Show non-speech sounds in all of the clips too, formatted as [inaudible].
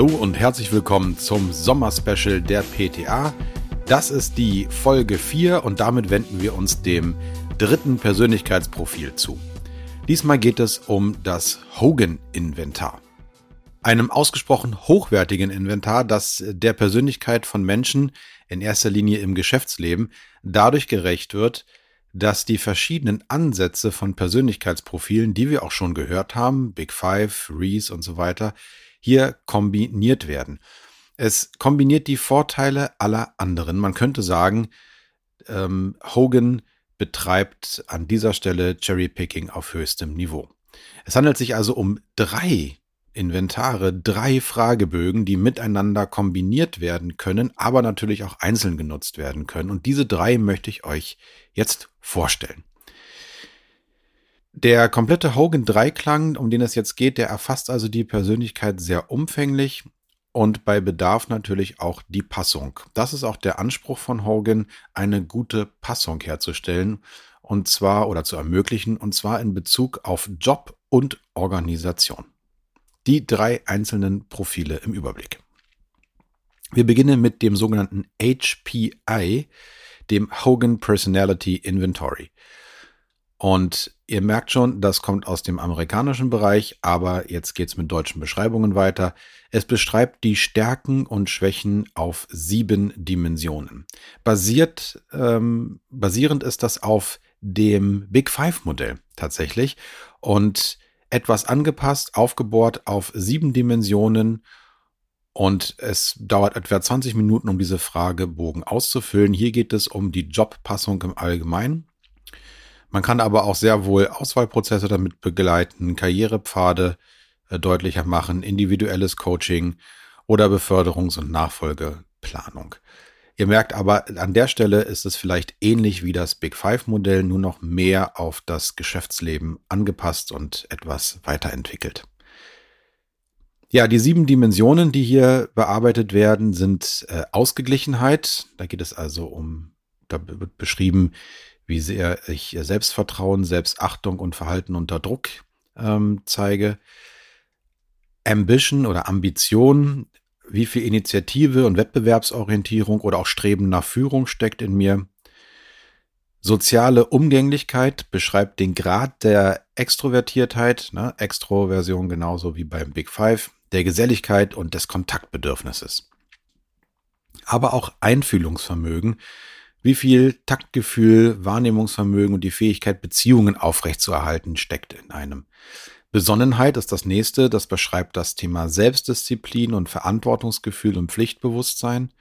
Hallo und herzlich willkommen zum Sommerspecial der PTA. Das ist die Folge 4 und damit wenden wir uns dem dritten Persönlichkeitsprofil zu. Diesmal geht es um das Hogan-Inventar. Einem ausgesprochen hochwertigen Inventar, das der Persönlichkeit von Menschen in erster Linie im Geschäftsleben dadurch gerecht wird, dass die verschiedenen Ansätze von Persönlichkeitsprofilen, die wir auch schon gehört haben, Big Five, Reese und so weiter, hier kombiniert werden. Es kombiniert die Vorteile aller anderen. Man könnte sagen, ähm, Hogan betreibt an dieser Stelle Cherrypicking auf höchstem Niveau. Es handelt sich also um drei Inventare, drei Fragebögen, die miteinander kombiniert werden können, aber natürlich auch einzeln genutzt werden können. Und diese drei möchte ich euch jetzt vorstellen. Der komplette Hogan-Dreiklang, um den es jetzt geht, der erfasst also die Persönlichkeit sehr umfänglich und bei Bedarf natürlich auch die Passung. Das ist auch der Anspruch von Hogan, eine gute Passung herzustellen und zwar oder zu ermöglichen und zwar in Bezug auf Job und Organisation. Die drei einzelnen Profile im Überblick. Wir beginnen mit dem sogenannten HPI, dem Hogan Personality Inventory. Und ihr merkt schon, das kommt aus dem amerikanischen Bereich, aber jetzt geht's mit deutschen Beschreibungen weiter. Es beschreibt die Stärken und Schwächen auf sieben Dimensionen. Basiert, ähm, basierend ist das auf dem Big Five Modell tatsächlich und etwas angepasst, aufgebohrt auf sieben Dimensionen und es dauert etwa 20 Minuten, um diese Fragebogen auszufüllen. Hier geht es um die Jobpassung im Allgemeinen. Man kann aber auch sehr wohl Auswahlprozesse damit begleiten, Karrierepfade äh, deutlicher machen, individuelles Coaching oder Beförderungs- und Nachfolgeplanung. Ihr merkt aber, an der Stelle ist es vielleicht ähnlich wie das Big Five Modell, nur noch mehr auf das Geschäftsleben angepasst und etwas weiterentwickelt. Ja, die sieben Dimensionen, die hier bearbeitet werden, sind äh, Ausgeglichenheit. Da geht es also um, da wird beschrieben, wie sehr ich Selbstvertrauen, Selbstachtung und Verhalten unter Druck ähm, zeige. Ambition oder Ambition, wie viel Initiative und Wettbewerbsorientierung oder auch Streben nach Führung steckt in mir. Soziale Umgänglichkeit beschreibt den Grad der Extrovertiertheit, ne? Extroversion genauso wie beim Big Five, der Geselligkeit und des Kontaktbedürfnisses. Aber auch Einfühlungsvermögen, wie viel Taktgefühl, Wahrnehmungsvermögen und die Fähigkeit, Beziehungen aufrechtzuerhalten, steckt in einem. Besonnenheit ist das nächste, das beschreibt das Thema Selbstdisziplin und Verantwortungsgefühl und Pflichtbewusstsein.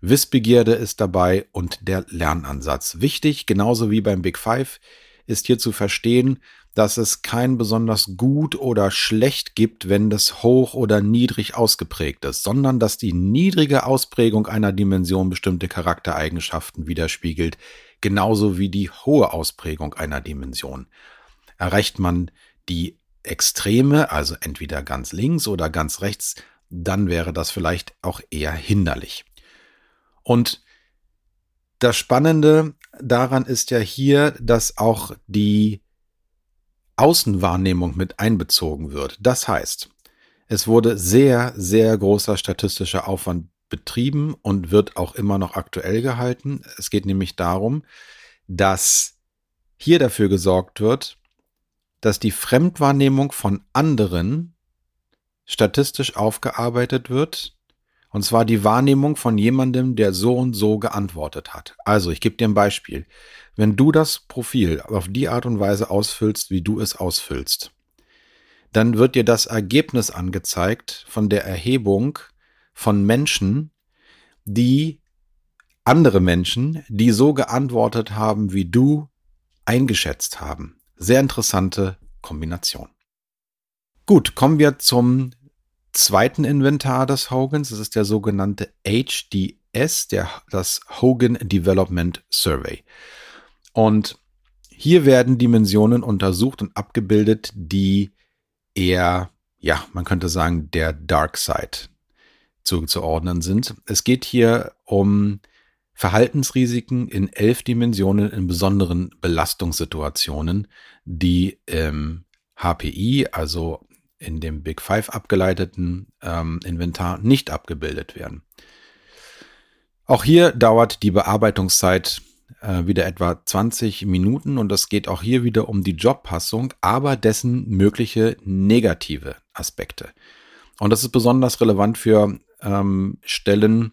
Wissbegierde ist dabei und der Lernansatz. Wichtig, genauso wie beim Big Five, ist hier zu verstehen, dass es kein besonders gut oder schlecht gibt, wenn das hoch oder niedrig ausgeprägt ist, sondern dass die niedrige Ausprägung einer Dimension bestimmte Charaktereigenschaften widerspiegelt, genauso wie die hohe Ausprägung einer Dimension. Erreicht man die Extreme, also entweder ganz links oder ganz rechts, dann wäre das vielleicht auch eher hinderlich. Und das Spannende daran ist ja hier, dass auch die Außenwahrnehmung mit einbezogen wird. Das heißt, es wurde sehr, sehr großer statistischer Aufwand betrieben und wird auch immer noch aktuell gehalten. Es geht nämlich darum, dass hier dafür gesorgt wird, dass die Fremdwahrnehmung von anderen statistisch aufgearbeitet wird und zwar die Wahrnehmung von jemandem, der so und so geantwortet hat. Also, ich gebe dir ein Beispiel. Wenn du das Profil auf die Art und Weise ausfüllst, wie du es ausfüllst, dann wird dir das Ergebnis angezeigt von der Erhebung von Menschen, die andere Menschen, die so geantwortet haben, wie du eingeschätzt haben. Sehr interessante Kombination. Gut, kommen wir zum zweiten Inventar des Hogans. Das ist der sogenannte HDS, der, das Hogan Development Survey. Und hier werden Dimensionen untersucht und abgebildet, die eher, ja, man könnte sagen, der Dark Side zuzuordnen sind. Es geht hier um Verhaltensrisiken in elf Dimensionen in besonderen Belastungssituationen, die im HPI, also in dem Big Five abgeleiteten ähm, Inventar nicht abgebildet werden. Auch hier dauert die Bearbeitungszeit äh, wieder etwa 20 Minuten und es geht auch hier wieder um die Jobpassung, aber dessen mögliche negative Aspekte. Und das ist besonders relevant für ähm, Stellen,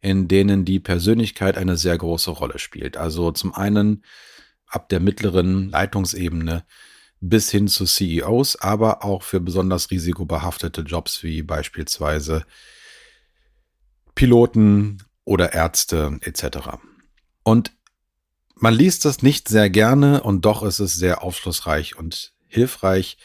in denen die Persönlichkeit eine sehr große Rolle spielt. Also zum einen ab der mittleren Leitungsebene bis hin zu CEOs, aber auch für besonders risikobehaftete Jobs wie beispielsweise Piloten oder Ärzte etc. Und man liest das nicht sehr gerne und doch ist es sehr aufschlussreich und hilfreich.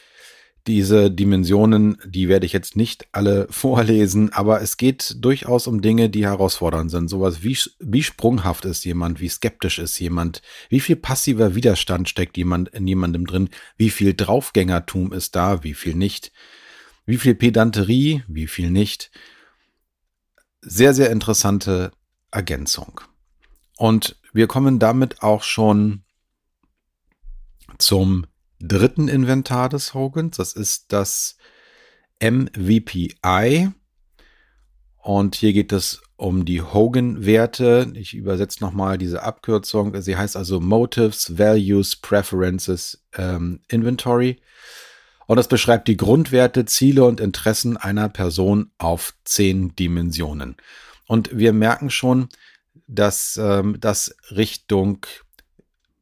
Diese Dimensionen, die werde ich jetzt nicht alle [laughs] vorlesen, aber es geht durchaus um Dinge, die herausfordernd sind. Sowas wie, wie sprunghaft ist jemand, wie skeptisch ist jemand, wie viel passiver Widerstand steckt jemand in jemandem drin, wie viel Draufgängertum ist da, wie viel nicht, wie viel Pedanterie, wie viel nicht. Sehr, sehr interessante Ergänzung. Und wir kommen damit auch schon zum dritten Inventar des Hogans. Das ist das MVPI. Und hier geht es um die Hogan-Werte. Ich übersetze nochmal diese Abkürzung. Sie heißt also Motives, Values, Preferences ähm, Inventory. Und das beschreibt die Grundwerte, Ziele und Interessen einer Person auf zehn Dimensionen. Und wir merken schon, dass ähm, das Richtung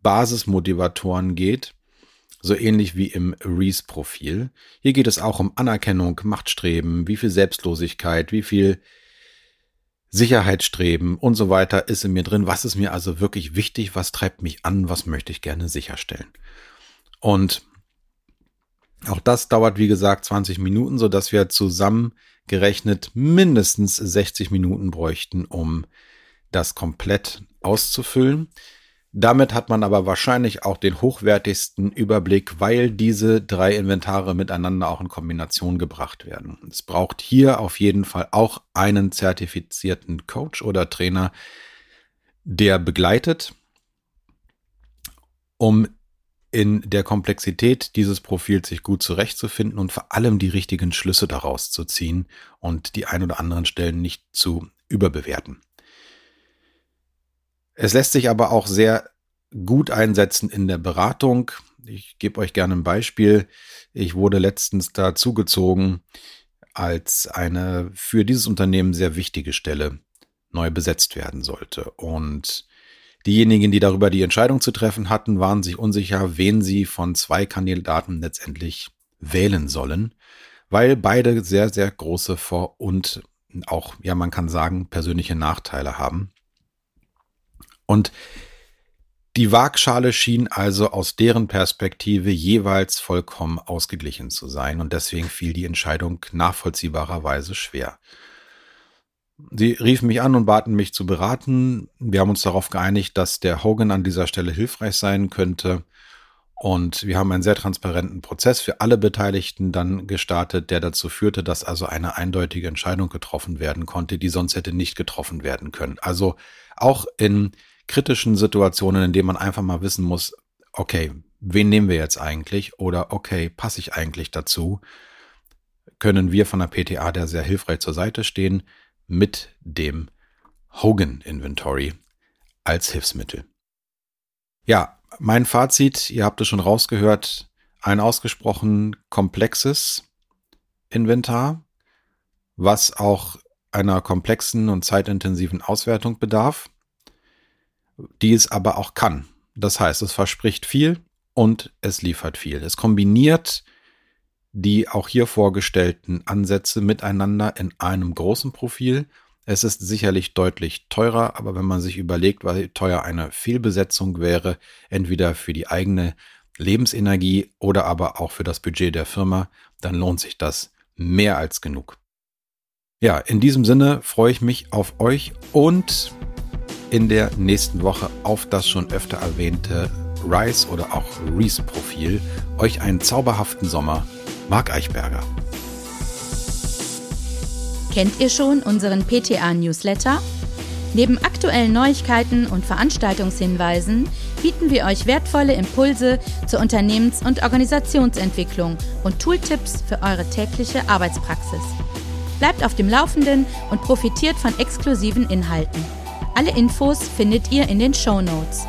Basismotivatoren geht, so ähnlich wie im Reese-Profil. Hier geht es auch um Anerkennung, Machtstreben, wie viel Selbstlosigkeit, wie viel Sicherheitsstreben und so weiter ist in mir drin. Was ist mir also wirklich wichtig? Was treibt mich an? Was möchte ich gerne sicherstellen? Und auch das dauert, wie gesagt, 20 Minuten, so dass wir zusammengerechnet mindestens 60 Minuten bräuchten, um das komplett auszufüllen. Damit hat man aber wahrscheinlich auch den hochwertigsten Überblick, weil diese drei Inventare miteinander auch in Kombination gebracht werden. Es braucht hier auf jeden Fall auch einen zertifizierten Coach oder Trainer, der begleitet, um in der Komplexität dieses Profils sich gut zurechtzufinden und vor allem die richtigen Schlüsse daraus zu ziehen und die ein oder anderen Stellen nicht zu überbewerten. Es lässt sich aber auch sehr gut einsetzen in der Beratung. Ich gebe euch gerne ein Beispiel. Ich wurde letztens dazugezogen, als eine für dieses Unternehmen sehr wichtige Stelle neu besetzt werden sollte. Und diejenigen, die darüber die Entscheidung zu treffen hatten, waren sich unsicher, wen sie von zwei Kandidaten letztendlich wählen sollen, weil beide sehr, sehr große Vor- und auch, ja, man kann sagen, persönliche Nachteile haben. Und die Waagschale schien also aus deren Perspektive jeweils vollkommen ausgeglichen zu sein und deswegen fiel die Entscheidung nachvollziehbarerweise schwer. Sie riefen mich an und baten mich zu beraten. Wir haben uns darauf geeinigt, dass der Hogan an dieser Stelle hilfreich sein könnte. Und wir haben einen sehr transparenten Prozess für alle Beteiligten dann gestartet, der dazu führte, dass also eine eindeutige Entscheidung getroffen werden konnte, die sonst hätte nicht getroffen werden können. Also auch in kritischen Situationen, in denen man einfach mal wissen muss, okay, wen nehmen wir jetzt eigentlich? Oder okay, passe ich eigentlich dazu? Können wir von der PTA, der sehr hilfreich zur Seite stehen, mit dem Hogan Inventory als Hilfsmittel. Ja, mein Fazit, ihr habt es schon rausgehört, ein ausgesprochen komplexes Inventar, was auch einer komplexen und zeitintensiven Auswertung bedarf die es aber auch kann. Das heißt, es verspricht viel und es liefert viel. Es kombiniert die auch hier vorgestellten Ansätze miteinander in einem großen Profil. Es ist sicherlich deutlich teurer, aber wenn man sich überlegt, wie teuer eine Fehlbesetzung wäre, entweder für die eigene Lebensenergie oder aber auch für das Budget der Firma, dann lohnt sich das mehr als genug. Ja, in diesem Sinne freue ich mich auf euch und in der nächsten Woche auf das schon öfter erwähnte Rise oder auch Reese Profil. Euch einen zauberhaften Sommer. Marc Eichberger. Kennt ihr schon unseren PTA Newsletter? Neben aktuellen Neuigkeiten und Veranstaltungshinweisen bieten wir euch wertvolle Impulse zur Unternehmens- und Organisationsentwicklung und Tooltips für eure tägliche Arbeitspraxis. Bleibt auf dem Laufenden und profitiert von exklusiven Inhalten. Alle Infos findet ihr in den Show Notes.